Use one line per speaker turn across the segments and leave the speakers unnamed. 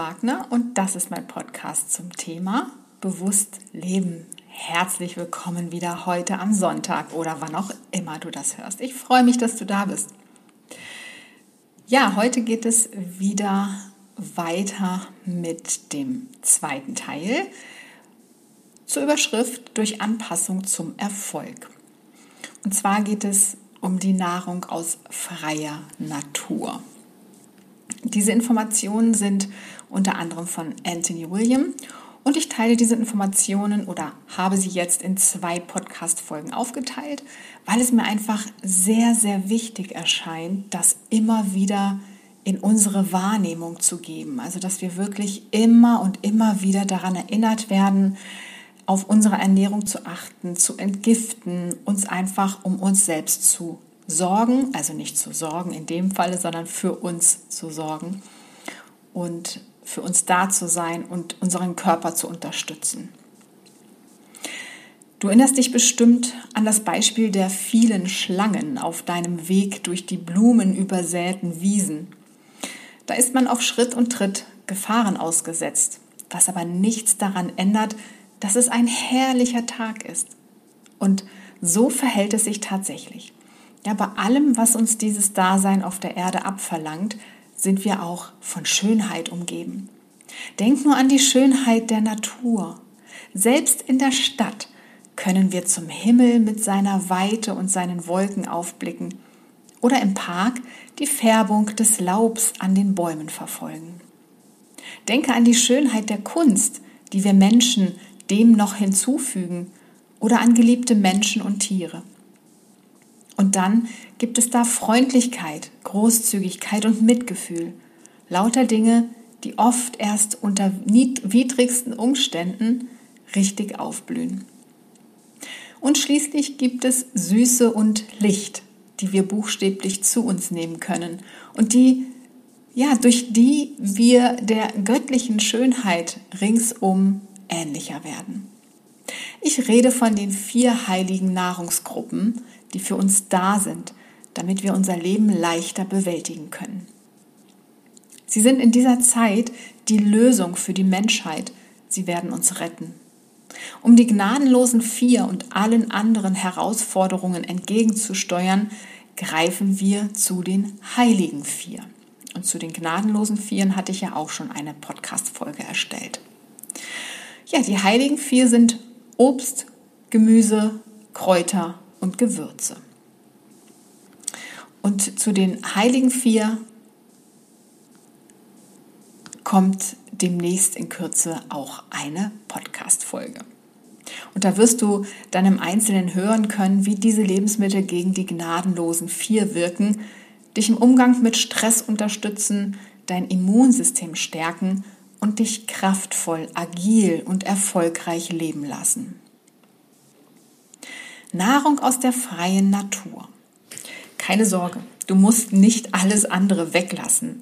Wagner und das ist mein Podcast zum Thema Bewusst Leben. Herzlich willkommen wieder heute am Sonntag oder wann auch immer du das hörst. Ich freue mich, dass du da bist. Ja, heute geht es wieder weiter mit dem zweiten Teil zur Überschrift durch Anpassung zum Erfolg. Und zwar geht es um die Nahrung aus freier Natur. Diese Informationen sind unter anderem von Anthony William und ich teile diese Informationen oder habe sie jetzt in zwei Podcast-Folgen aufgeteilt, weil es mir einfach sehr, sehr wichtig erscheint, das immer wieder in unsere Wahrnehmung zu geben. Also, dass wir wirklich immer und immer wieder daran erinnert werden, auf unsere Ernährung zu achten, zu entgiften, uns einfach um uns selbst zu sorgen, also nicht zu sorgen in dem Falle, sondern für uns zu sorgen und für uns da zu sein und unseren Körper zu unterstützen. Du erinnerst dich bestimmt an das Beispiel der vielen Schlangen auf deinem Weg durch die blumenübersäten Wiesen. Da ist man auf Schritt und Tritt Gefahren ausgesetzt, was aber nichts daran ändert, dass es ein herrlicher Tag ist. Und so verhält es sich tatsächlich. Ja, bei allem, was uns dieses Dasein auf der Erde abverlangt, sind wir auch von Schönheit umgeben. Denk nur an die Schönheit der Natur. Selbst in der Stadt können wir zum Himmel mit seiner Weite und seinen Wolken aufblicken oder im Park die Färbung des Laubs an den Bäumen verfolgen. Denke an die Schönheit der Kunst, die wir Menschen dem noch hinzufügen oder an geliebte Menschen und Tiere. Und dann gibt es da Freundlichkeit, Großzügigkeit und Mitgefühl. Lauter Dinge, die oft erst unter widrigsten Umständen richtig aufblühen. Und schließlich gibt es Süße und Licht, die wir buchstäblich zu uns nehmen können und die, ja, durch die wir der göttlichen Schönheit ringsum ähnlicher werden. Ich rede von den vier heiligen Nahrungsgruppen, die für uns da sind, damit wir unser Leben leichter bewältigen können. Sie sind in dieser Zeit die Lösung für die Menschheit. Sie werden uns retten. Um die gnadenlosen Vier und allen anderen Herausforderungen entgegenzusteuern, greifen wir zu den heiligen Vier. Und zu den gnadenlosen Vieren hatte ich ja auch schon eine Podcast-Folge erstellt. Ja, die heiligen Vier sind Obst, Gemüse, Kräuter und Gewürze. Und zu den heiligen vier kommt demnächst in Kürze auch eine Podcast-Folge. Und da wirst du dann im Einzelnen hören können, wie diese Lebensmittel gegen die gnadenlosen vier wirken, dich im Umgang mit Stress unterstützen, dein Immunsystem stärken und dich kraftvoll, agil und erfolgreich leben lassen. Nahrung aus der freien Natur. Keine Sorge, du musst nicht alles andere weglassen.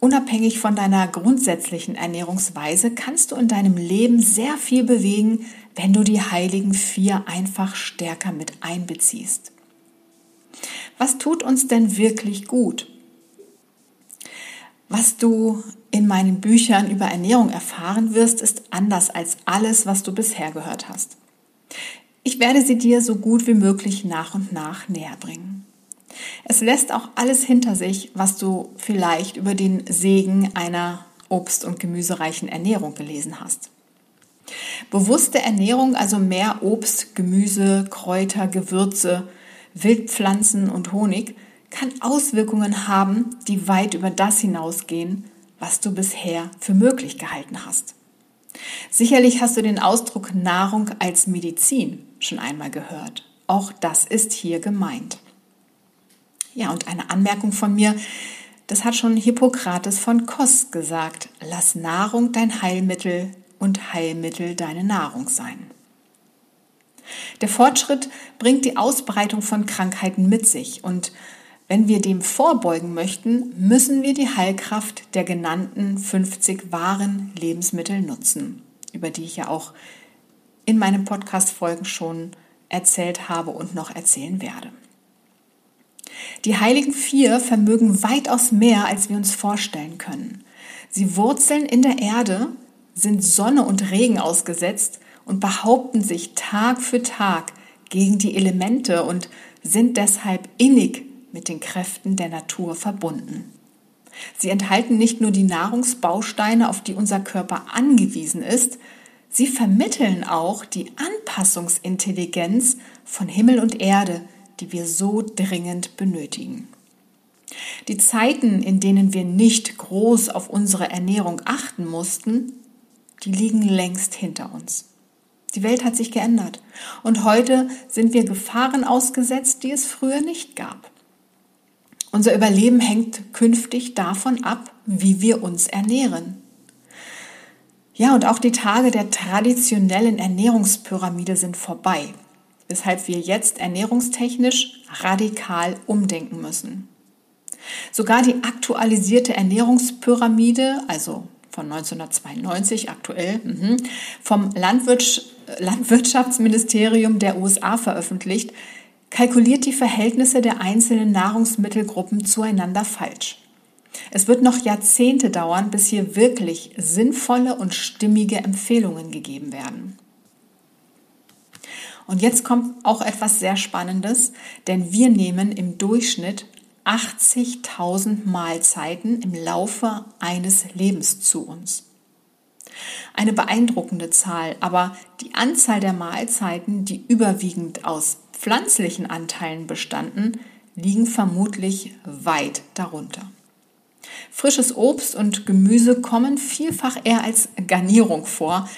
Unabhängig von deiner grundsätzlichen Ernährungsweise kannst du in deinem Leben sehr viel bewegen, wenn du die heiligen vier einfach stärker mit einbeziehst. Was tut uns denn wirklich gut? Was du in meinen Büchern über Ernährung erfahren wirst, ist anders als alles, was du bisher gehört hast. Ich werde sie dir so gut wie möglich nach und nach näher bringen. Es lässt auch alles hinter sich, was du vielleicht über den Segen einer obst- und gemüsereichen Ernährung gelesen hast. Bewusste Ernährung, also mehr Obst, Gemüse, Kräuter, Gewürze, Wildpflanzen und Honig, kann Auswirkungen haben, die weit über das hinausgehen, was du bisher für möglich gehalten hast. Sicherlich hast du den Ausdruck Nahrung als Medizin schon einmal gehört. Auch das ist hier gemeint. Ja, und eine Anmerkung von mir, das hat schon Hippokrates von Kos gesagt, lass Nahrung dein Heilmittel und Heilmittel deine Nahrung sein. Der Fortschritt bringt die Ausbreitung von Krankheiten mit sich und wenn wir dem vorbeugen möchten, müssen wir die Heilkraft der genannten 50 wahren Lebensmittel nutzen, über die ich ja auch in meinen Podcast-Folgen schon erzählt habe und noch erzählen werde. Die heiligen vier vermögen weitaus mehr, als wir uns vorstellen können. Sie wurzeln in der Erde, sind Sonne und Regen ausgesetzt und behaupten sich Tag für Tag gegen die Elemente und sind deshalb innig mit den Kräften der Natur verbunden. Sie enthalten nicht nur die Nahrungsbausteine, auf die unser Körper angewiesen ist, sie vermitteln auch die Anpassungsintelligenz von Himmel und Erde, die wir so dringend benötigen. Die Zeiten, in denen wir nicht groß auf unsere Ernährung achten mussten, die liegen längst hinter uns. Die Welt hat sich geändert und heute sind wir Gefahren ausgesetzt, die es früher nicht gab. Unser Überleben hängt künftig davon ab, wie wir uns ernähren. Ja, und auch die Tage der traditionellen Ernährungspyramide sind vorbei, weshalb wir jetzt ernährungstechnisch radikal umdenken müssen. Sogar die aktualisierte Ernährungspyramide, also von 1992 aktuell, mhm, vom Landwirtschaftsministerium der USA veröffentlicht, kalkuliert die Verhältnisse der einzelnen Nahrungsmittelgruppen zueinander falsch. Es wird noch Jahrzehnte dauern, bis hier wirklich sinnvolle und stimmige Empfehlungen gegeben werden. Und jetzt kommt auch etwas sehr Spannendes, denn wir nehmen im Durchschnitt 80.000 Mahlzeiten im Laufe eines Lebens zu uns. Eine beeindruckende Zahl, aber die Anzahl der Mahlzeiten, die überwiegend aus pflanzlichen Anteilen bestanden, liegen vermutlich weit darunter. Frisches Obst und Gemüse kommen vielfach eher als Garnierung vor.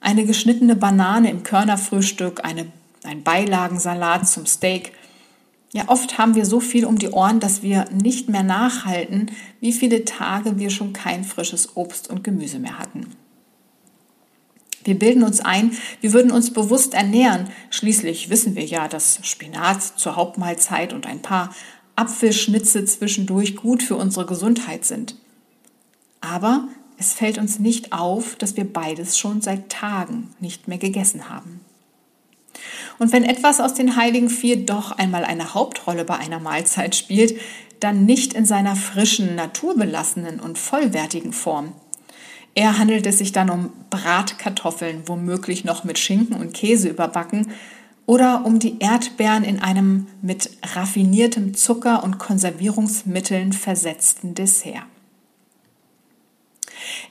Eine geschnittene Banane im Körnerfrühstück, eine, ein Beilagensalat zum Steak – ja, oft haben wir so viel um die Ohren, dass wir nicht mehr nachhalten, wie viele Tage wir schon kein frisches Obst und Gemüse mehr hatten. Wir bilden uns ein, wir würden uns bewusst ernähren. Schließlich wissen wir ja, dass Spinat zur Hauptmahlzeit und ein paar Apfelschnitze zwischendurch gut für unsere Gesundheit sind. Aber es fällt uns nicht auf, dass wir beides schon seit Tagen nicht mehr gegessen haben. Und wenn etwas aus den heiligen vier doch einmal eine Hauptrolle bei einer Mahlzeit spielt, dann nicht in seiner frischen, naturbelassenen und vollwertigen Form. Eher handelt es sich dann um Bratkartoffeln, womöglich noch mit Schinken und Käse überbacken, oder um die Erdbeeren in einem mit raffiniertem Zucker und Konservierungsmitteln versetzten Dessert.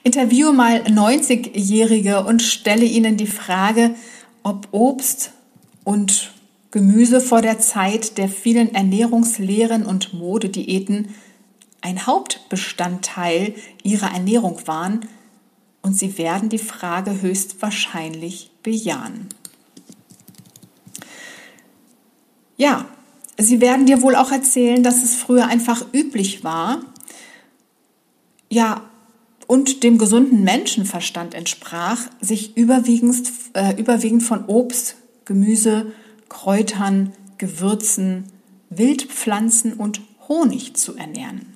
Interviewe mal 90-Jährige und stelle ihnen die Frage, ob Obst und Gemüse vor der Zeit der vielen Ernährungslehren und Modediäten ein Hauptbestandteil ihrer Ernährung waren und sie werden die Frage höchstwahrscheinlich bejahen. Ja, sie werden dir wohl auch erzählen, dass es früher einfach üblich war, ja, und dem gesunden Menschenverstand entsprach, sich überwiegend, äh, überwiegend von Obst, Gemüse, Kräutern, Gewürzen, Wildpflanzen und Honig zu ernähren.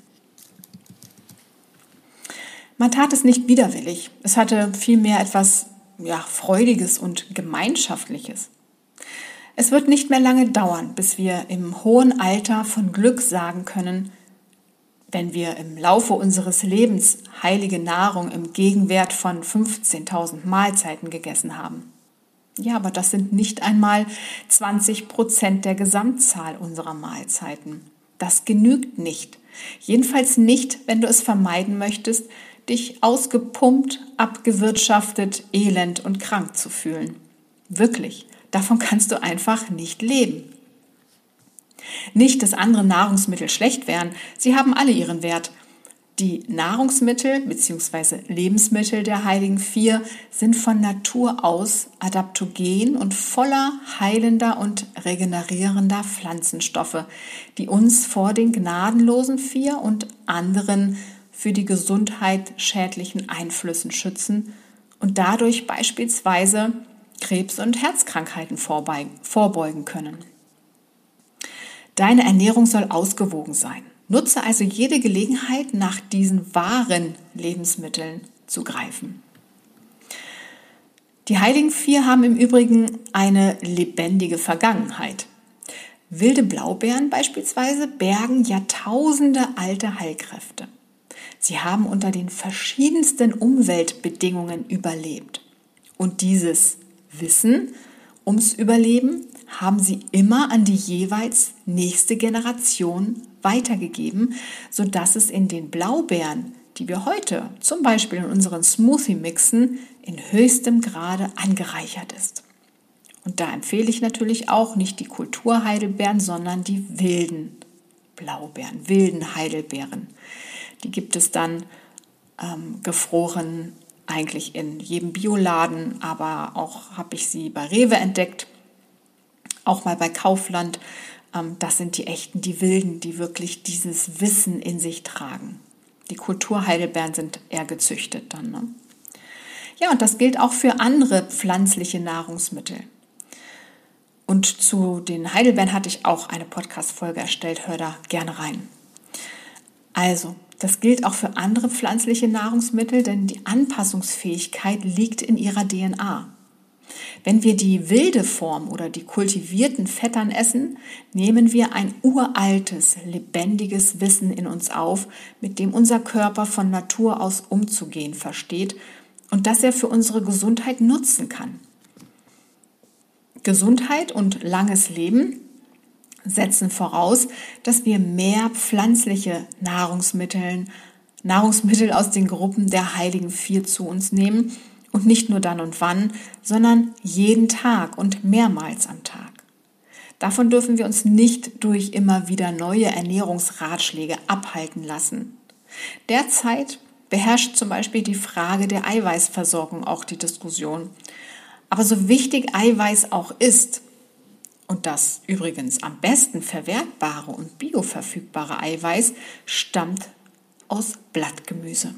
Man tat es nicht widerwillig. Es hatte vielmehr etwas ja, Freudiges und Gemeinschaftliches. Es wird nicht mehr lange dauern, bis wir im hohen Alter von Glück sagen können, wenn wir im Laufe unseres Lebens heilige Nahrung im Gegenwert von 15.000 Mahlzeiten gegessen haben. Ja, aber das sind nicht einmal 20 Prozent der Gesamtzahl unserer Mahlzeiten. Das genügt nicht. Jedenfalls nicht, wenn du es vermeiden möchtest, dich ausgepumpt, abgewirtschaftet, elend und krank zu fühlen. Wirklich, davon kannst du einfach nicht leben. Nicht, dass andere Nahrungsmittel schlecht wären, sie haben alle ihren Wert. Die Nahrungsmittel bzw. Lebensmittel der Heiligen Vier sind von Natur aus adaptogen und voller heilender und regenerierender Pflanzenstoffe, die uns vor den gnadenlosen Vier und anderen für die Gesundheit schädlichen Einflüssen schützen und dadurch beispielsweise Krebs- und Herzkrankheiten vorbeugen können. Deine Ernährung soll ausgewogen sein. Nutze also jede Gelegenheit, nach diesen wahren Lebensmitteln zu greifen. Die Heiligen Vier haben im Übrigen eine lebendige Vergangenheit. Wilde Blaubeeren beispielsweise bergen Jahrtausende alte Heilkräfte. Sie haben unter den verschiedensten Umweltbedingungen überlebt. Und dieses Wissen ums Überleben haben sie immer an die jeweils nächste Generation weitergegeben, sodass es in den Blaubeeren, die wir heute zum Beispiel in unseren Smoothie mixen, in höchstem Grade angereichert ist. Und da empfehle ich natürlich auch nicht die Kulturheidelbeeren, sondern die wilden Blaubeeren, wilden Heidelbeeren. Die gibt es dann ähm, gefroren eigentlich in jedem Bioladen, aber auch habe ich sie bei Rewe entdeckt, auch mal bei Kaufland. Ähm, das sind die echten, die wilden, die wirklich dieses Wissen in sich tragen. Die Kulturheidelbeeren sind eher gezüchtet dann. Ne? Ja, und das gilt auch für andere pflanzliche Nahrungsmittel. Und zu den Heidelbeeren hatte ich auch eine Podcast-Folge erstellt. Hör da gerne rein. Also, das gilt auch für andere pflanzliche Nahrungsmittel, denn die Anpassungsfähigkeit liegt in ihrer DNA. Wenn wir die wilde Form oder die kultivierten Fettern essen, nehmen wir ein uraltes, lebendiges Wissen in uns auf, mit dem unser Körper von Natur aus umzugehen versteht und das er für unsere Gesundheit nutzen kann. Gesundheit und langes Leben setzen voraus, dass wir mehr pflanzliche Nahrungsmittel, Nahrungsmittel aus den Gruppen der heiligen vier zu uns nehmen und nicht nur dann und wann, sondern jeden Tag und mehrmals am Tag. Davon dürfen wir uns nicht durch immer wieder neue Ernährungsratschläge abhalten lassen. Derzeit beherrscht zum Beispiel die Frage der Eiweißversorgung auch die Diskussion. Aber so wichtig Eiweiß auch ist, und das übrigens am besten verwertbare und bioverfügbare Eiweiß stammt aus Blattgemüse.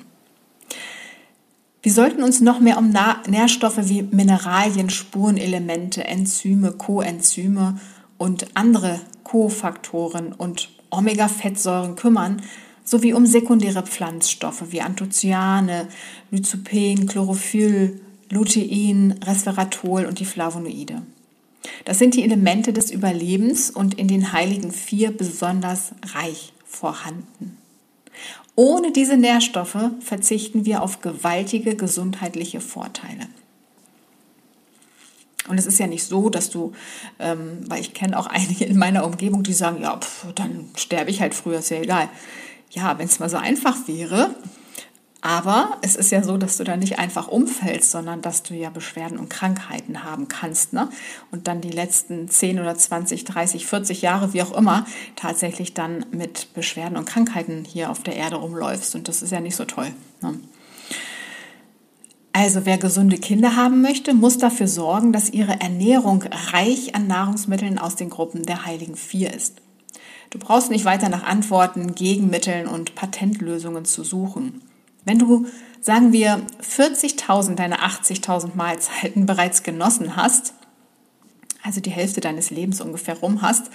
Wir sollten uns noch mehr um Nährstoffe wie Mineralien, Spurenelemente, Enzyme, Coenzyme und andere Kofaktoren und Omega-Fettsäuren kümmern, sowie um sekundäre Pflanzstoffe wie Anthocyane, Lycopen, Chlorophyll, Lutein, Resveratrol und die Flavonoide. Das sind die Elemente des Überlebens und in den heiligen vier besonders reich vorhanden. Ohne diese Nährstoffe verzichten wir auf gewaltige gesundheitliche Vorteile. Und es ist ja nicht so, dass du, ähm, weil ich kenne auch einige in meiner Umgebung, die sagen, ja, pf, dann sterbe ich halt früher, ist ja egal. Ja, wenn es mal so einfach wäre, aber es ist ja so, dass du da nicht einfach umfällst, sondern dass du ja Beschwerden und Krankheiten haben kannst. Ne? Und dann die letzten 10 oder 20, 30, 40 Jahre, wie auch immer, tatsächlich dann mit Beschwerden und Krankheiten hier auf der Erde rumläufst. Und das ist ja nicht so toll. Ne? Also wer gesunde Kinder haben möchte, muss dafür sorgen, dass ihre Ernährung reich an Nahrungsmitteln aus den Gruppen der Heiligen Vier ist. Du brauchst nicht weiter nach Antworten, Gegenmitteln und Patentlösungen zu suchen. Wenn du, sagen wir, 40.000 deiner 80.000 Mahlzeiten bereits genossen hast, also die Hälfte deines Lebens ungefähr rum hast,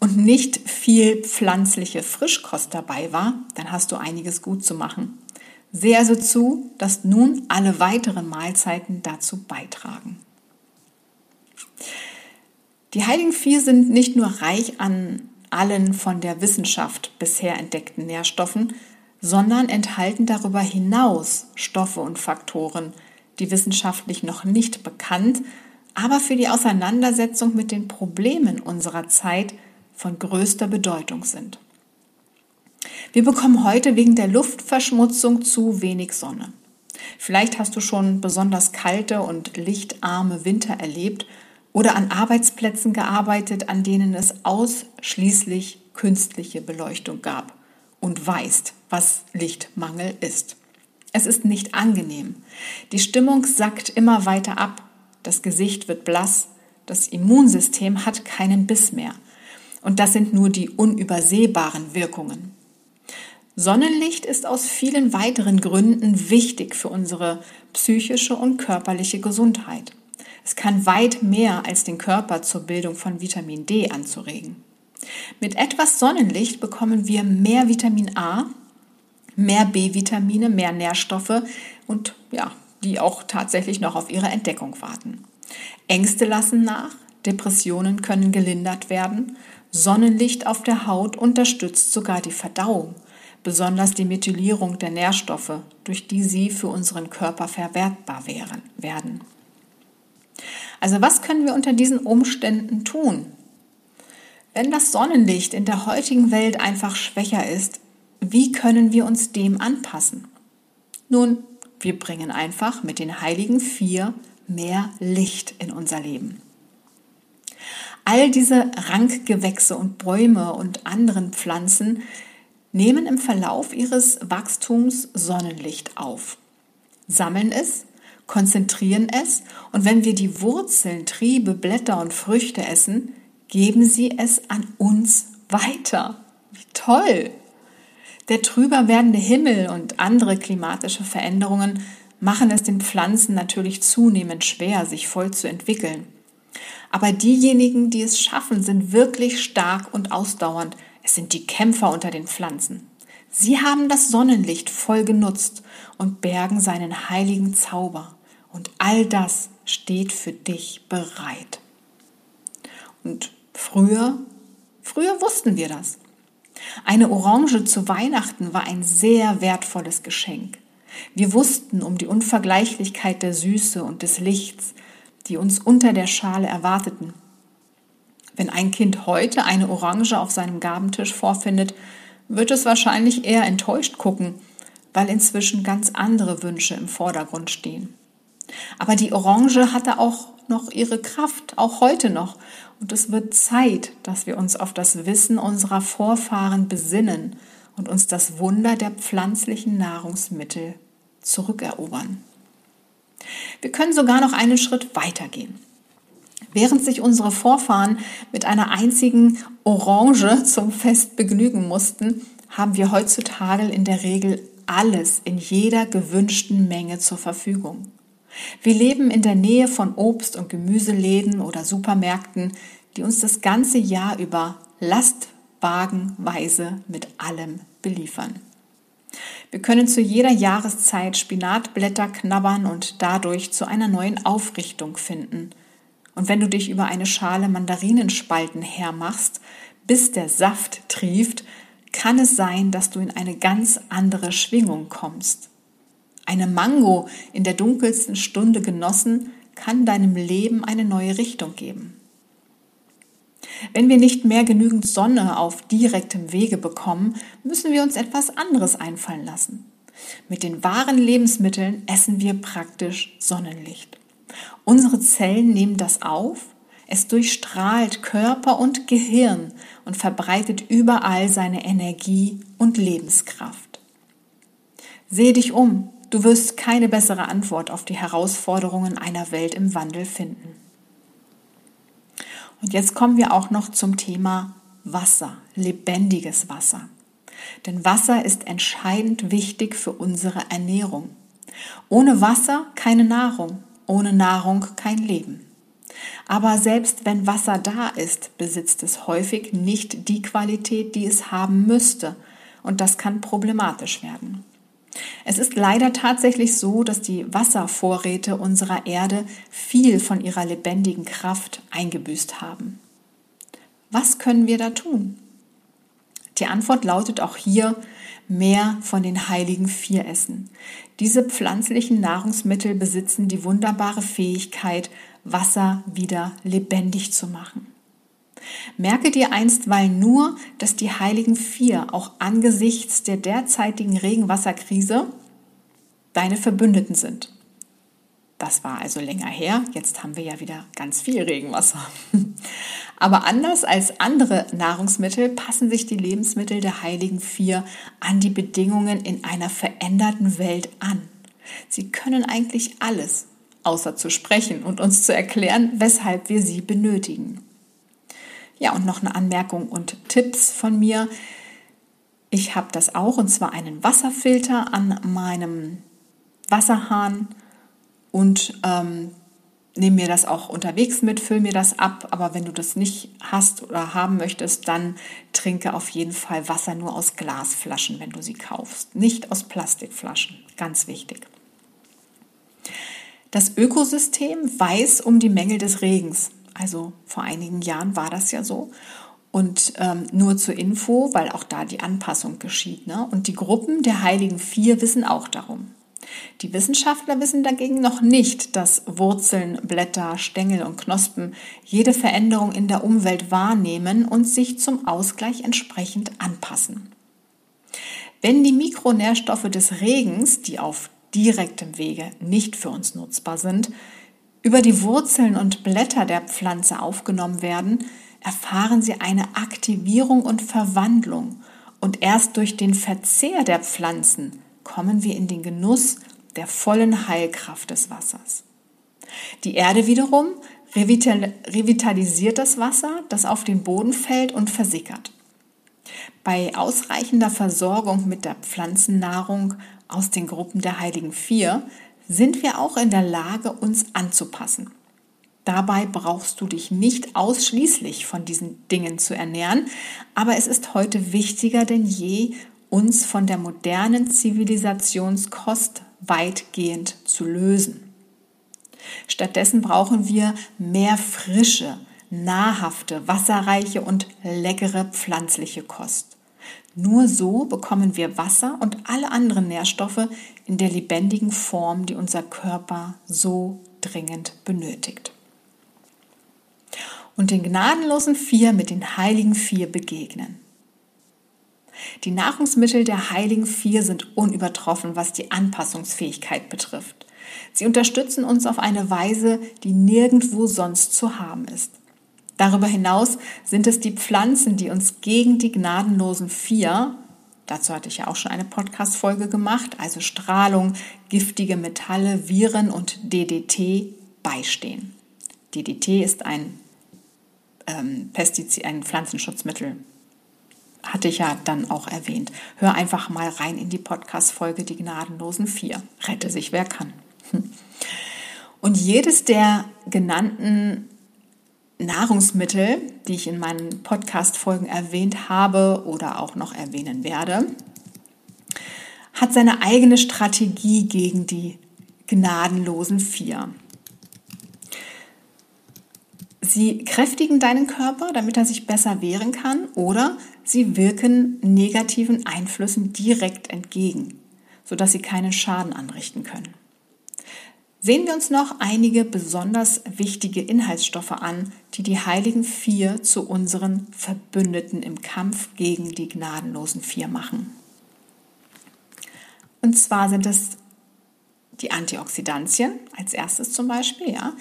und nicht viel pflanzliche Frischkost dabei war, dann hast du einiges gut zu machen. Sehe also zu, dass nun alle weiteren Mahlzeiten dazu beitragen. Die Heiligen Vier sind nicht nur reich an allen von der Wissenschaft bisher entdeckten Nährstoffen, sondern enthalten darüber hinaus Stoffe und Faktoren, die wissenschaftlich noch nicht bekannt, aber für die Auseinandersetzung mit den Problemen unserer Zeit von größter Bedeutung sind. Wir bekommen heute wegen der Luftverschmutzung zu wenig Sonne. Vielleicht hast du schon besonders kalte und lichtarme Winter erlebt oder an Arbeitsplätzen gearbeitet, an denen es ausschließlich künstliche Beleuchtung gab und weißt, was Lichtmangel ist. Es ist nicht angenehm. Die Stimmung sackt immer weiter ab. Das Gesicht wird blass. Das Immunsystem hat keinen Biss mehr. Und das sind nur die unübersehbaren Wirkungen. Sonnenlicht ist aus vielen weiteren Gründen wichtig für unsere psychische und körperliche Gesundheit. Es kann weit mehr als den Körper zur Bildung von Vitamin D anzuregen. Mit etwas Sonnenlicht bekommen wir mehr Vitamin A, mehr B-Vitamine, mehr Nährstoffe und ja, die auch tatsächlich noch auf ihre Entdeckung warten. Ängste lassen nach, Depressionen können gelindert werden, Sonnenlicht auf der Haut unterstützt sogar die Verdauung. besonders die Methylierung der Nährstoffe, durch die sie für unseren Körper verwertbar werden. Also was können wir unter diesen Umständen tun? Wenn das Sonnenlicht in der heutigen Welt einfach schwächer ist, wie können wir uns dem anpassen? Nun, wir bringen einfach mit den heiligen vier mehr Licht in unser Leben. All diese Rankgewächse und Bäume und anderen Pflanzen nehmen im Verlauf ihres Wachstums Sonnenlicht auf, sammeln es, konzentrieren es und wenn wir die Wurzeln, Triebe, Blätter und Früchte essen, geben sie es an uns weiter. Wie toll! Der trüber werdende Himmel und andere klimatische Veränderungen machen es den Pflanzen natürlich zunehmend schwer, sich voll zu entwickeln. Aber diejenigen, die es schaffen, sind wirklich stark und ausdauernd. Es sind die Kämpfer unter den Pflanzen. Sie haben das Sonnenlicht voll genutzt und bergen seinen heiligen Zauber. Und all das steht für dich bereit. Und früher, früher wussten wir das. Eine Orange zu Weihnachten war ein sehr wertvolles Geschenk. Wir wussten um die Unvergleichlichkeit der Süße und des Lichts, die uns unter der Schale erwarteten. Wenn ein Kind heute eine Orange auf seinem Gabentisch vorfindet, wird es wahrscheinlich eher enttäuscht gucken, weil inzwischen ganz andere Wünsche im Vordergrund stehen. Aber die Orange hatte auch noch ihre Kraft, auch heute noch. Und es wird Zeit, dass wir uns auf das Wissen unserer Vorfahren besinnen und uns das Wunder der pflanzlichen Nahrungsmittel zurückerobern. Wir können sogar noch einen Schritt weitergehen. Während sich unsere Vorfahren mit einer einzigen Orange zum Fest begnügen mussten, haben wir heutzutage in der Regel alles in jeder gewünschten Menge zur Verfügung. Wir leben in der Nähe von Obst- und Gemüseläden oder Supermärkten, die uns das ganze Jahr über lastwagenweise mit allem beliefern. Wir können zu jeder Jahreszeit Spinatblätter knabbern und dadurch zu einer neuen Aufrichtung finden. Und wenn du dich über eine Schale Mandarinenspalten hermachst, bis der Saft trieft, kann es sein, dass du in eine ganz andere Schwingung kommst. Eine Mango in der dunkelsten Stunde genossen, kann deinem Leben eine neue Richtung geben. Wenn wir nicht mehr genügend Sonne auf direktem Wege bekommen, müssen wir uns etwas anderes einfallen lassen. Mit den wahren Lebensmitteln essen wir praktisch Sonnenlicht. Unsere Zellen nehmen das auf, es durchstrahlt Körper und Gehirn und verbreitet überall seine Energie und Lebenskraft. Seh dich um, du wirst keine bessere Antwort auf die Herausforderungen einer Welt im Wandel finden. Und jetzt kommen wir auch noch zum Thema Wasser, lebendiges Wasser. Denn Wasser ist entscheidend wichtig für unsere Ernährung. Ohne Wasser keine Nahrung, ohne Nahrung kein Leben. Aber selbst wenn Wasser da ist, besitzt es häufig nicht die Qualität, die es haben müsste. Und das kann problematisch werden. Es ist leider tatsächlich so, dass die Wasservorräte unserer Erde viel von ihrer lebendigen Kraft eingebüßt haben. Was können wir da tun? Die Antwort lautet auch hier, mehr von den heiligen Vier essen. Diese pflanzlichen Nahrungsmittel besitzen die wunderbare Fähigkeit, Wasser wieder lebendig zu machen. Merke dir einstweilen nur, dass die Heiligen Vier auch angesichts der derzeitigen Regenwasserkrise deine Verbündeten sind. Das war also länger her, jetzt haben wir ja wieder ganz viel Regenwasser. Aber anders als andere Nahrungsmittel passen sich die Lebensmittel der Heiligen Vier an die Bedingungen in einer veränderten Welt an. Sie können eigentlich alles, außer zu sprechen und uns zu erklären, weshalb wir sie benötigen. Ja, und noch eine Anmerkung und Tipps von mir. Ich habe das auch, und zwar einen Wasserfilter an meinem Wasserhahn und ähm, nehme mir das auch unterwegs mit, fülle mir das ab. Aber wenn du das nicht hast oder haben möchtest, dann trinke auf jeden Fall Wasser nur aus Glasflaschen, wenn du sie kaufst. Nicht aus Plastikflaschen. Ganz wichtig. Das Ökosystem weiß um die Mängel des Regens. Also vor einigen Jahren war das ja so. Und ähm, nur zur Info, weil auch da die Anpassung geschieht. Ne? Und die Gruppen der Heiligen Vier wissen auch darum. Die Wissenschaftler wissen dagegen noch nicht, dass Wurzeln, Blätter, Stängel und Knospen jede Veränderung in der Umwelt wahrnehmen und sich zum Ausgleich entsprechend anpassen. Wenn die Mikronährstoffe des Regens, die auf direktem Wege nicht für uns nutzbar sind, über die Wurzeln und Blätter der Pflanze aufgenommen werden, erfahren sie eine Aktivierung und Verwandlung. Und erst durch den Verzehr der Pflanzen kommen wir in den Genuss der vollen Heilkraft des Wassers. Die Erde wiederum revitalisiert das Wasser, das auf den Boden fällt und versickert. Bei ausreichender Versorgung mit der Pflanzennahrung aus den Gruppen der Heiligen Vier sind wir auch in der Lage, uns anzupassen. Dabei brauchst du dich nicht ausschließlich von diesen Dingen zu ernähren, aber es ist heute wichtiger denn je, uns von der modernen Zivilisationskost weitgehend zu lösen. Stattdessen brauchen wir mehr frische, nahrhafte, wasserreiche und leckere pflanzliche Kost. Nur so bekommen wir Wasser und alle anderen Nährstoffe in der lebendigen Form, die unser Körper so dringend benötigt und den gnadenlosen Vier mit den heiligen Vier begegnen. Die Nahrungsmittel der heiligen Vier sind unübertroffen, was die Anpassungsfähigkeit betrifft. Sie unterstützen uns auf eine Weise, die nirgendwo sonst zu haben ist. Darüber hinaus sind es die Pflanzen, die uns gegen die gnadenlosen Vier, dazu hatte ich ja auch schon eine Podcast-Folge gemacht, also Strahlung, giftige Metalle, Viren und DDT beistehen. DDT ist ein ähm, Pestizid, ein Pflanzenschutzmittel. Hatte ich ja dann auch erwähnt. Hör einfach mal rein in die Podcast-Folge Die Gnadenlosen Vier. Rette sich, wer kann. Hm. Und jedes der genannten Nahrungsmittel, die ich in meinen Podcast-Folgen erwähnt habe oder auch noch erwähnen werde, hat seine eigene Strategie gegen die gnadenlosen Vier. Sie kräftigen deinen Körper, damit er sich besser wehren kann, oder sie wirken negativen Einflüssen direkt entgegen, sodass sie keinen Schaden anrichten können. Sehen wir uns noch einige besonders wichtige Inhaltsstoffe an, die die heiligen Vier zu unseren Verbündeten im Kampf gegen die gnadenlosen Vier machen. Und zwar sind es die Antioxidantien als erstes zum Beispiel. Ja.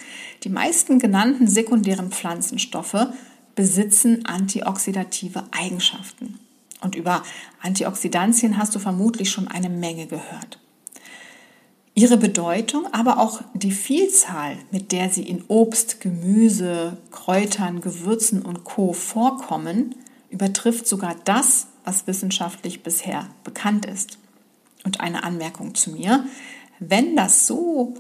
Die meisten genannten sekundären Pflanzenstoffe besitzen antioxidative Eigenschaften. Und über Antioxidantien hast du vermutlich schon eine Menge gehört. Ihre Bedeutung, aber auch die Vielzahl, mit der sie in Obst, Gemüse, Kräutern, Gewürzen und Co vorkommen, übertrifft sogar das, was wissenschaftlich bisher bekannt ist. Und eine Anmerkung zu mir wenn das so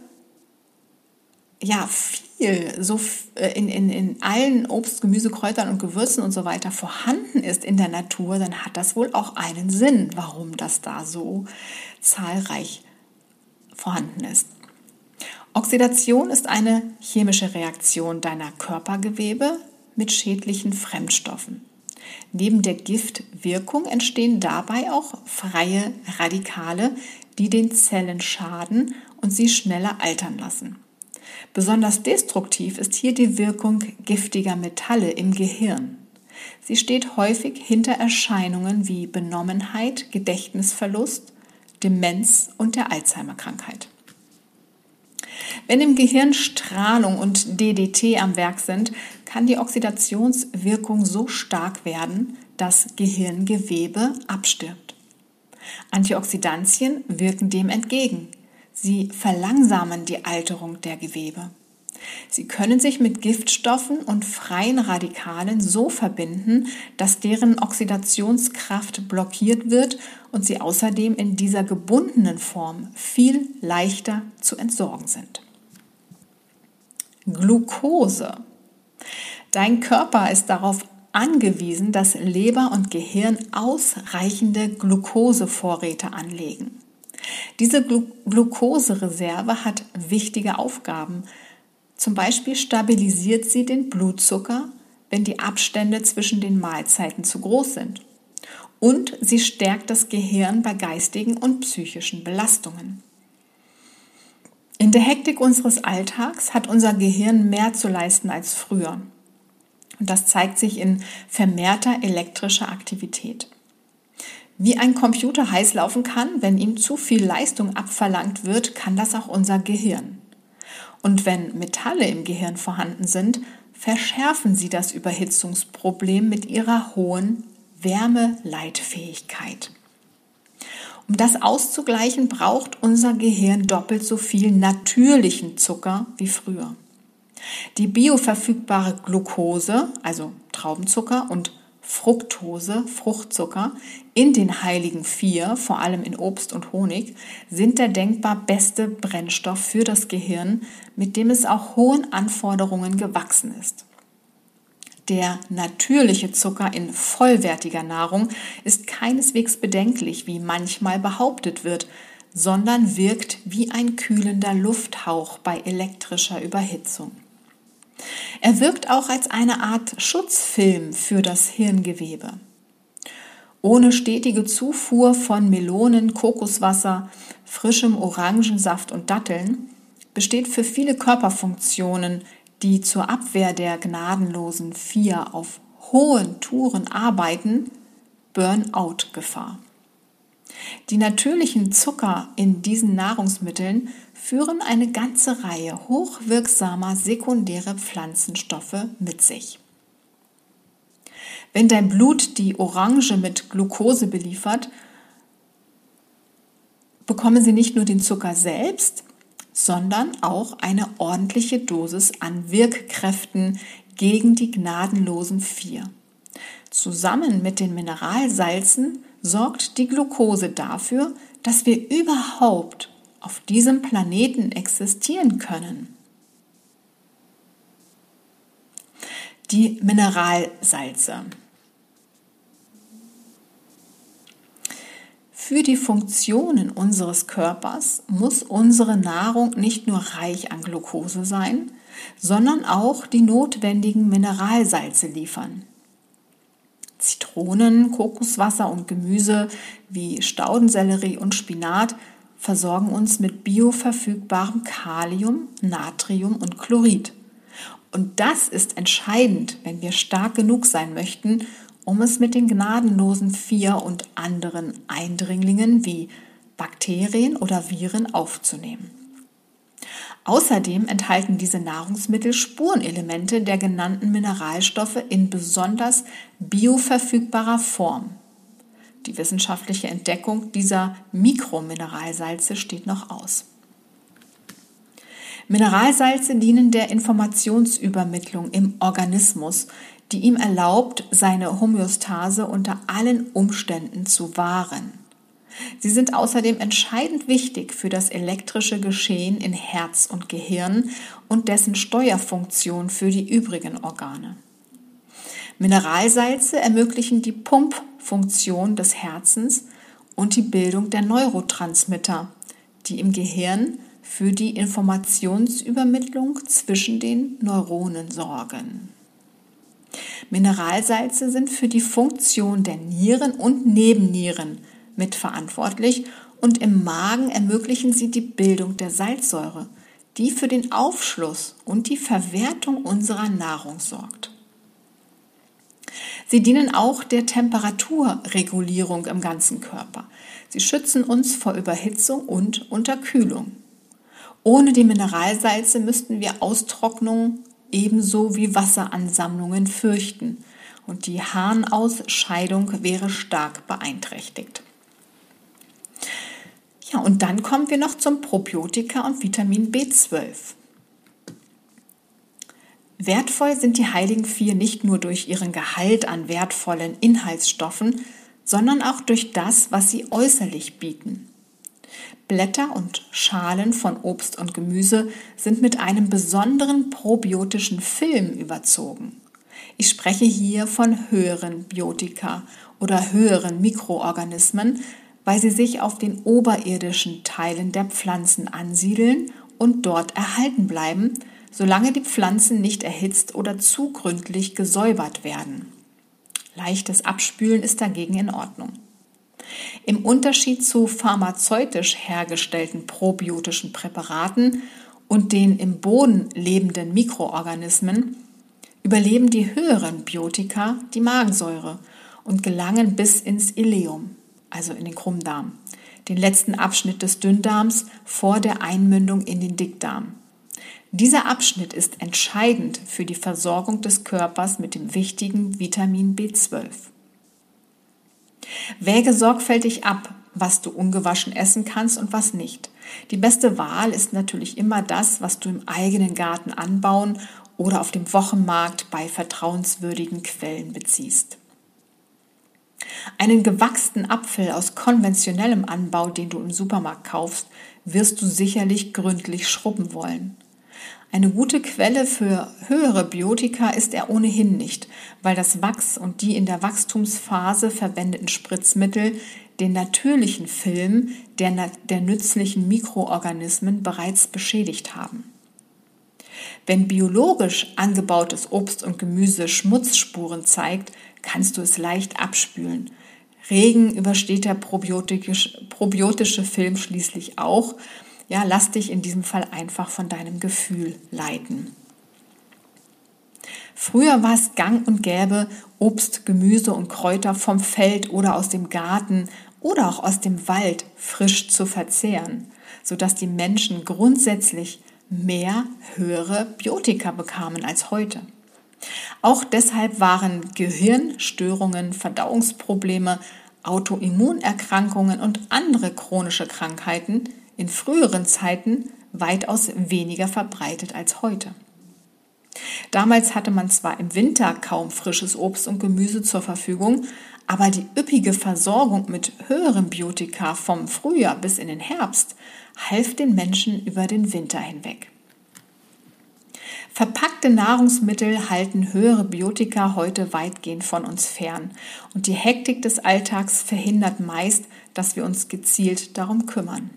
ja, viel, so äh, in, in, in allen Obst, Gemüse, Kräutern und Gewürzen und so weiter vorhanden ist in der Natur, dann hat das wohl auch einen Sinn, warum das da so zahlreich vorhanden ist. Oxidation ist eine chemische Reaktion deiner Körpergewebe mit schädlichen Fremdstoffen. Neben der Giftwirkung entstehen dabei auch freie Radikale, die den Zellen schaden und sie schneller altern lassen. Besonders destruktiv ist hier die Wirkung giftiger Metalle im Gehirn. Sie steht häufig hinter Erscheinungen wie Benommenheit, Gedächtnisverlust, Demenz und der Alzheimer-Krankheit. Wenn im Gehirn Strahlung und DDT am Werk sind, kann die Oxidationswirkung so stark werden, dass Gehirngewebe abstirbt. Antioxidantien wirken dem entgegen. Sie verlangsamen die Alterung der Gewebe. Sie können sich mit Giftstoffen und freien Radikalen so verbinden, dass deren Oxidationskraft blockiert wird und sie außerdem in dieser gebundenen Form viel leichter zu entsorgen sind. Glucose. Dein Körper ist darauf angewiesen, dass Leber und Gehirn ausreichende Glukosevorräte anlegen. Diese Glu Glukosereserve hat wichtige Aufgaben. Zum Beispiel stabilisiert sie den Blutzucker, wenn die Abstände zwischen den Mahlzeiten zu groß sind. Und sie stärkt das Gehirn bei geistigen und psychischen Belastungen. In der Hektik unseres Alltags hat unser Gehirn mehr zu leisten als früher. Und das zeigt sich in vermehrter elektrischer Aktivität. Wie ein Computer heiß laufen kann, wenn ihm zu viel Leistung abverlangt wird, kann das auch unser Gehirn. Und wenn Metalle im Gehirn vorhanden sind, verschärfen sie das Überhitzungsproblem mit ihrer hohen Wärmeleitfähigkeit. Um das auszugleichen, braucht unser Gehirn doppelt so viel natürlichen Zucker wie früher. Die bioverfügbare Glucose, also Traubenzucker, und Fructose, Fruchtzucker, in den heiligen Vier, vor allem in Obst und Honig, sind der denkbar beste Brennstoff für das Gehirn, mit dem es auch hohen Anforderungen gewachsen ist. Der natürliche Zucker in vollwertiger Nahrung ist keineswegs bedenklich, wie manchmal behauptet wird, sondern wirkt wie ein kühlender Lufthauch bei elektrischer Überhitzung. Er wirkt auch als eine Art Schutzfilm für das Hirngewebe. Ohne stetige Zufuhr von Melonen, Kokoswasser, frischem Orangensaft und Datteln besteht für viele Körperfunktionen die zur Abwehr der gnadenlosen Vier auf hohen Touren arbeiten, Burnout-Gefahr. Die natürlichen Zucker in diesen Nahrungsmitteln führen eine ganze Reihe hochwirksamer sekundäre Pflanzenstoffe mit sich. Wenn dein Blut die Orange mit Glucose beliefert, bekommen sie nicht nur den Zucker selbst, sondern auch eine ordentliche Dosis an Wirkkräften gegen die gnadenlosen Vier. Zusammen mit den Mineralsalzen sorgt die Glucose dafür, dass wir überhaupt auf diesem Planeten existieren können. Die Mineralsalze. Für die Funktionen unseres Körpers muss unsere Nahrung nicht nur reich an Glucose sein, sondern auch die notwendigen Mineralsalze liefern. Zitronen, Kokoswasser und Gemüse wie Staudensellerie und Spinat versorgen uns mit bioverfügbarem Kalium, Natrium und Chlorid. Und das ist entscheidend, wenn wir stark genug sein möchten, um es mit den gnadenlosen Vier und anderen Eindringlingen wie Bakterien oder Viren aufzunehmen. Außerdem enthalten diese Nahrungsmittel Spurenelemente der genannten Mineralstoffe in besonders bioverfügbarer Form. Die wissenschaftliche Entdeckung dieser Mikromineralsalze steht noch aus. Mineralsalze dienen der Informationsübermittlung im Organismus, die ihm erlaubt, seine Homöostase unter allen Umständen zu wahren. Sie sind außerdem entscheidend wichtig für das elektrische Geschehen in Herz und Gehirn und dessen Steuerfunktion für die übrigen Organe. Mineralsalze ermöglichen die Pumpfunktion des Herzens und die Bildung der Neurotransmitter, die im Gehirn für die Informationsübermittlung zwischen den Neuronen sorgen. Mineralsalze sind für die Funktion der Nieren und Nebennieren mitverantwortlich und im Magen ermöglichen sie die Bildung der Salzsäure, die für den Aufschluss und die Verwertung unserer Nahrung sorgt. Sie dienen auch der Temperaturregulierung im ganzen Körper. Sie schützen uns vor Überhitzung und Unterkühlung. Ohne die Mineralsalze müssten wir Austrocknung, ebenso wie Wasseransammlungen fürchten und die Harnausscheidung wäre stark beeinträchtigt. Ja, und dann kommen wir noch zum Probiotika und Vitamin B12. Wertvoll sind die heiligen vier nicht nur durch ihren Gehalt an wertvollen Inhaltsstoffen, sondern auch durch das, was sie äußerlich bieten. Blätter und Schalen von Obst und Gemüse sind mit einem besonderen probiotischen Film überzogen. Ich spreche hier von höheren Biotika oder höheren Mikroorganismen, weil sie sich auf den oberirdischen Teilen der Pflanzen ansiedeln und dort erhalten bleiben, solange die Pflanzen nicht erhitzt oder zu gründlich gesäubert werden. Leichtes Abspülen ist dagegen in Ordnung. Im Unterschied zu pharmazeutisch hergestellten probiotischen Präparaten und den im Boden lebenden Mikroorganismen überleben die höheren Biotika die Magensäure und gelangen bis ins Ileum, also in den Krummdarm, den letzten Abschnitt des Dünndarms vor der Einmündung in den Dickdarm. Dieser Abschnitt ist entscheidend für die Versorgung des Körpers mit dem wichtigen Vitamin B12. Wäge sorgfältig ab, was du ungewaschen essen kannst und was nicht. Die beste Wahl ist natürlich immer das, was du im eigenen Garten anbauen oder auf dem Wochenmarkt bei vertrauenswürdigen Quellen beziehst. Einen gewachsenen Apfel aus konventionellem Anbau, den du im Supermarkt kaufst, wirst du sicherlich gründlich schrubben wollen. Eine gute Quelle für höhere Biotika ist er ohnehin nicht, weil das Wachs und die in der Wachstumsphase verwendeten Spritzmittel den natürlichen Film der, der nützlichen Mikroorganismen bereits beschädigt haben. Wenn biologisch angebautes Obst und Gemüse Schmutzspuren zeigt, kannst du es leicht abspülen. Regen übersteht der probiotische, probiotische Film schließlich auch. Ja, lass dich in diesem Fall einfach von deinem Gefühl leiten. Früher war es gang und gäbe, Obst, Gemüse und Kräuter vom Feld oder aus dem Garten oder auch aus dem Wald frisch zu verzehren, sodass die Menschen grundsätzlich mehr höhere Biotika bekamen als heute. Auch deshalb waren Gehirnstörungen, Verdauungsprobleme, Autoimmunerkrankungen und andere chronische Krankheiten in früheren Zeiten weitaus weniger verbreitet als heute. Damals hatte man zwar im Winter kaum frisches Obst und Gemüse zur Verfügung, aber die üppige Versorgung mit höherem Biotika vom Frühjahr bis in den Herbst half den Menschen über den Winter hinweg. Verpackte Nahrungsmittel halten höhere Biotika heute weitgehend von uns fern und die Hektik des Alltags verhindert meist, dass wir uns gezielt darum kümmern.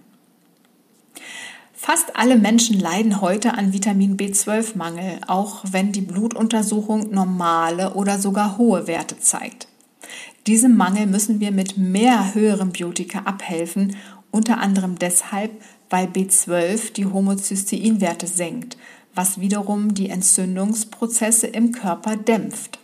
Fast alle Menschen leiden heute an Vitamin B12-Mangel, auch wenn die Blutuntersuchung normale oder sogar hohe Werte zeigt. Diesem Mangel müssen wir mit mehr höherem Biotika abhelfen, unter anderem deshalb, weil B12 die Homozysteinwerte senkt, was wiederum die Entzündungsprozesse im Körper dämpft.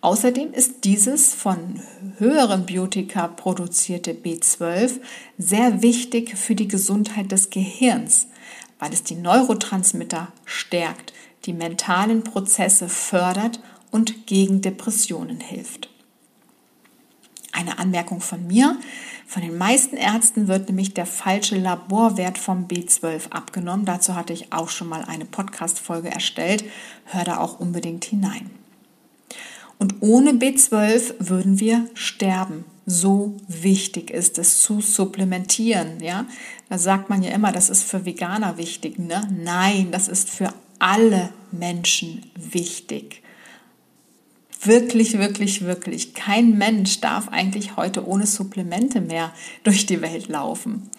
Außerdem ist dieses von höherem Biotika produzierte B12 sehr wichtig für die Gesundheit des Gehirns, weil es die Neurotransmitter stärkt, die mentalen Prozesse fördert und gegen Depressionen hilft. Eine Anmerkung von mir. Von den meisten Ärzten wird nämlich der falsche Laborwert vom B12 abgenommen. Dazu hatte ich auch schon mal eine Podcast-Folge erstellt. Hör da auch unbedingt hinein. Und ohne B12 würden wir sterben. So wichtig ist es zu supplementieren. Ja, da sagt man ja immer, das ist für Veganer wichtig. Ne? Nein, das ist für alle Menschen wichtig. Wirklich, wirklich, wirklich. Kein Mensch darf eigentlich heute ohne Supplemente mehr durch die Welt laufen.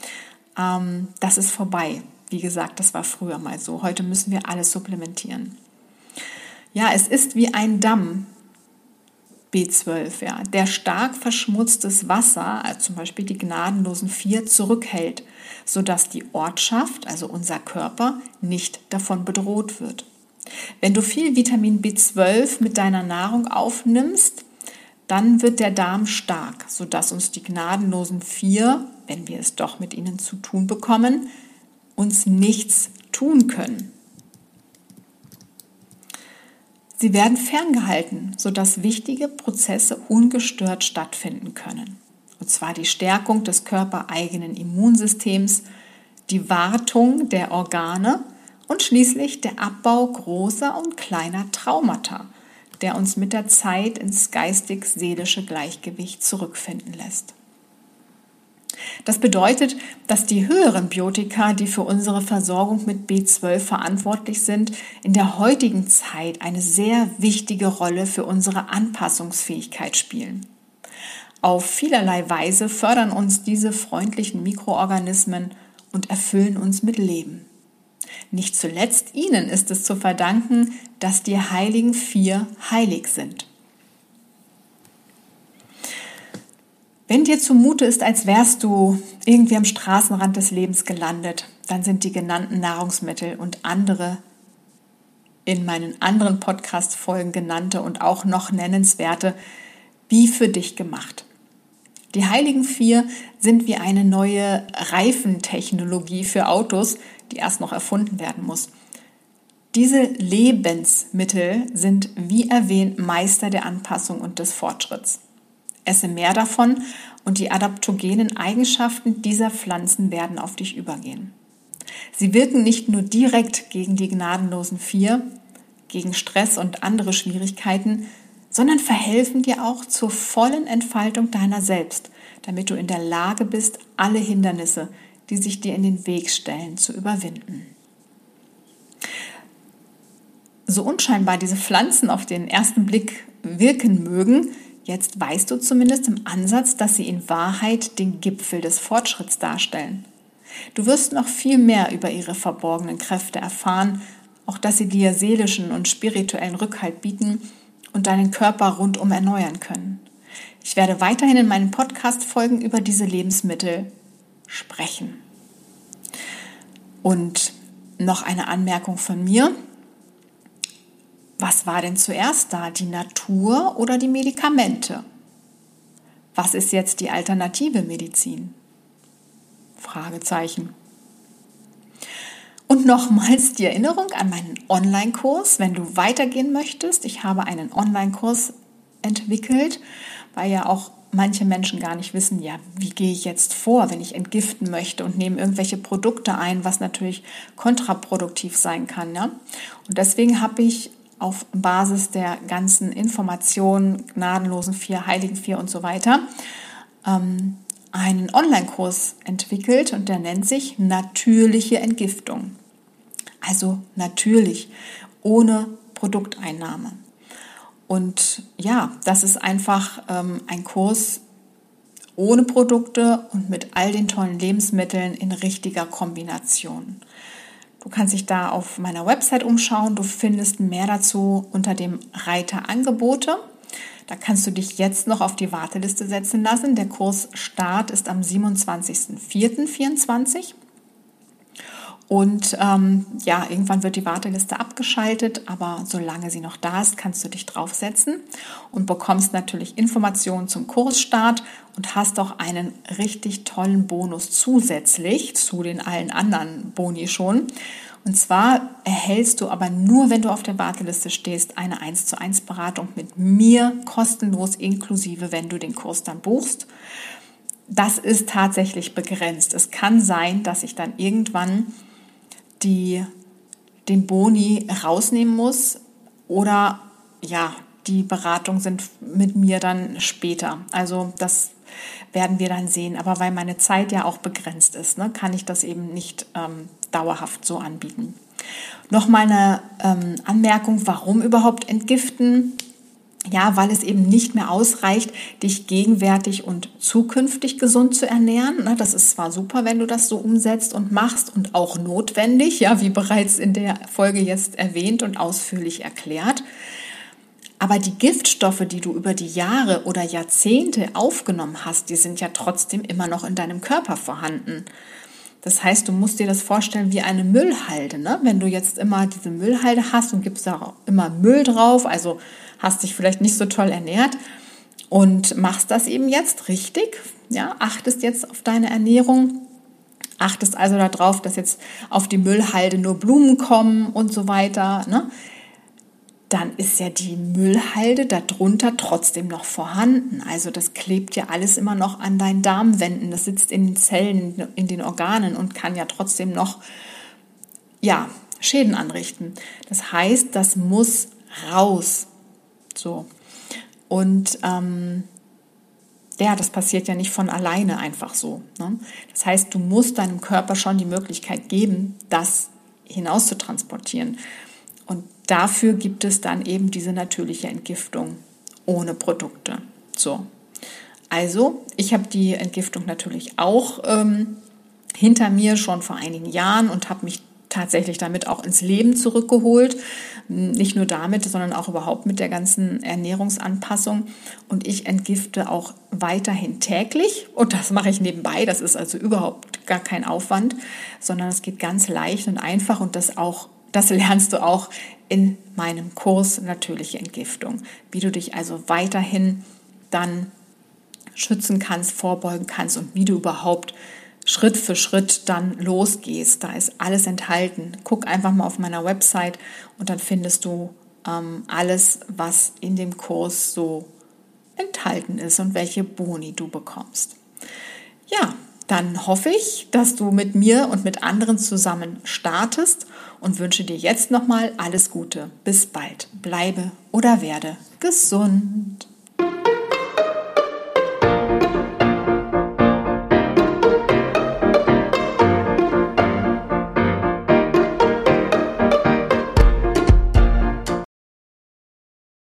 Ähm, das ist vorbei. Wie gesagt, das war früher mal so. Heute müssen wir alles supplementieren. Ja, es ist wie ein Damm. B12, ja, der stark verschmutztes Wasser, also zum Beispiel die gnadenlosen vier, zurückhält, sodass die Ortschaft, also unser Körper, nicht davon bedroht wird. Wenn du viel Vitamin B12 mit deiner Nahrung aufnimmst, dann wird der Darm stark, sodass uns die gnadenlosen vier, wenn wir es doch mit ihnen zu tun bekommen, uns nichts tun können. Sie werden ferngehalten, sodass wichtige Prozesse ungestört stattfinden können. Und zwar die Stärkung des körpereigenen Immunsystems, die Wartung der Organe und schließlich der Abbau großer und kleiner Traumata, der uns mit der Zeit ins geistig-seelische Gleichgewicht zurückfinden lässt. Das bedeutet, dass die höheren Biotika, die für unsere Versorgung mit B12 verantwortlich sind, in der heutigen Zeit eine sehr wichtige Rolle für unsere Anpassungsfähigkeit spielen. Auf vielerlei Weise fördern uns diese freundlichen Mikroorganismen und erfüllen uns mit Leben. Nicht zuletzt ihnen ist es zu verdanken, dass die heiligen vier heilig sind. Wenn dir zumute ist, als wärst du irgendwie am Straßenrand des Lebens gelandet, dann sind die genannten Nahrungsmittel und andere in meinen anderen Podcast-Folgen genannte und auch noch nennenswerte wie für dich gemacht. Die Heiligen Vier sind wie eine neue Reifentechnologie für Autos, die erst noch erfunden werden muss. Diese Lebensmittel sind, wie erwähnt, Meister der Anpassung und des Fortschritts. Esse mehr davon und die adaptogenen Eigenschaften dieser Pflanzen werden auf dich übergehen. Sie wirken nicht nur direkt gegen die gnadenlosen Vier, gegen Stress und andere Schwierigkeiten, sondern verhelfen dir auch zur vollen Entfaltung deiner selbst, damit du in der Lage bist, alle Hindernisse, die sich dir in den Weg stellen, zu überwinden. So unscheinbar diese Pflanzen auf den ersten Blick wirken mögen, jetzt weißt du zumindest im Ansatz, dass sie in Wahrheit den Gipfel des Fortschritts darstellen. Du wirst noch viel mehr über ihre verborgenen Kräfte erfahren, auch dass sie dir seelischen und spirituellen Rückhalt bieten und deinen Körper rundum erneuern können. Ich werde weiterhin in meinen Podcast-Folgen über diese Lebensmittel sprechen. Und noch eine Anmerkung von mir. Was war denn zuerst da, die Natur oder die Medikamente? Was ist jetzt die alternative Medizin? Fragezeichen. Und nochmals die Erinnerung an meinen Online-Kurs, wenn du weitergehen möchtest. Ich habe einen Online-Kurs entwickelt, weil ja auch manche Menschen gar nicht wissen, ja, wie gehe ich jetzt vor, wenn ich entgiften möchte und nehme irgendwelche Produkte ein, was natürlich kontraproduktiv sein kann. Ja? Und deswegen habe ich auf Basis der ganzen Informationen, gnadenlosen vier, heiligen vier und so weiter, ähm, einen Online-Kurs entwickelt und der nennt sich Natürliche Entgiftung. Also natürlich, ohne Produkteinnahme. Und ja, das ist einfach ähm, ein Kurs ohne Produkte und mit all den tollen Lebensmitteln in richtiger Kombination. Du kannst dich da auf meiner Website umschauen. Du findest mehr dazu unter dem Reiter Angebote. Da kannst du dich jetzt noch auf die Warteliste setzen lassen. Der Kursstart ist am 27.04.24. Und ähm, ja, irgendwann wird die Warteliste abgeschaltet, aber solange sie noch da ist, kannst du dich draufsetzen und bekommst natürlich Informationen zum Kursstart und hast auch einen richtig tollen Bonus zusätzlich zu den allen anderen Boni schon. Und zwar erhältst du aber nur, wenn du auf der Warteliste stehst, eine 1 zu 1 Beratung mit mir kostenlos inklusive, wenn du den Kurs dann buchst. Das ist tatsächlich begrenzt. Es kann sein, dass ich dann irgendwann die den Boni rausnehmen muss oder ja, die Beratungen sind mit mir dann später. Also das werden wir dann sehen. Aber weil meine Zeit ja auch begrenzt ist, ne, kann ich das eben nicht ähm, dauerhaft so anbieten. Nochmal eine ähm, Anmerkung, warum überhaupt entgiften? Ja, weil es eben nicht mehr ausreicht, dich gegenwärtig und zukünftig gesund zu ernähren. Das ist zwar super, wenn du das so umsetzt und machst und auch notwendig, ja, wie bereits in der Folge jetzt erwähnt und ausführlich erklärt. Aber die Giftstoffe, die du über die Jahre oder Jahrzehnte aufgenommen hast, die sind ja trotzdem immer noch in deinem Körper vorhanden. Das heißt, du musst dir das vorstellen wie eine Müllhalde. Ne? Wenn du jetzt immer diese Müllhalde hast und gibst da immer Müll drauf, also hast dich vielleicht nicht so toll ernährt und machst das eben jetzt richtig, ja, achtest jetzt auf deine Ernährung, achtest also darauf, dass jetzt auf die Müllhalde nur Blumen kommen und so weiter, ne? dann ist ja die Müllhalde darunter trotzdem noch vorhanden. Also das klebt ja alles immer noch an deinen Darmwänden, das sitzt in den Zellen, in den Organen und kann ja trotzdem noch ja, Schäden anrichten. Das heißt, das muss raus. So. Und ähm, ja, das passiert ja nicht von alleine einfach so. Ne? Das heißt, du musst deinem Körper schon die Möglichkeit geben, das hinaus zu transportieren. Und dafür gibt es dann eben diese natürliche Entgiftung ohne Produkte. So. Also, ich habe die Entgiftung natürlich auch ähm, hinter mir schon vor einigen Jahren und habe mich tatsächlich damit auch ins Leben zurückgeholt. Nicht nur damit, sondern auch überhaupt mit der ganzen Ernährungsanpassung. Und ich entgifte auch weiterhin täglich. Und das mache ich nebenbei. Das ist also überhaupt gar kein Aufwand, sondern es geht ganz leicht und einfach. Und das auch, das lernst du auch in meinem Kurs Natürliche Entgiftung. Wie du dich also weiterhin dann schützen kannst, vorbeugen kannst und wie du überhaupt Schritt für Schritt dann losgehst. Da ist alles enthalten. Guck einfach mal auf meiner Website und dann findest du ähm, alles, was in dem Kurs so enthalten ist und welche Boni du bekommst. Ja, dann hoffe ich, dass du mit mir und mit anderen zusammen startest und wünsche dir jetzt nochmal alles Gute. Bis bald. Bleibe oder werde gesund.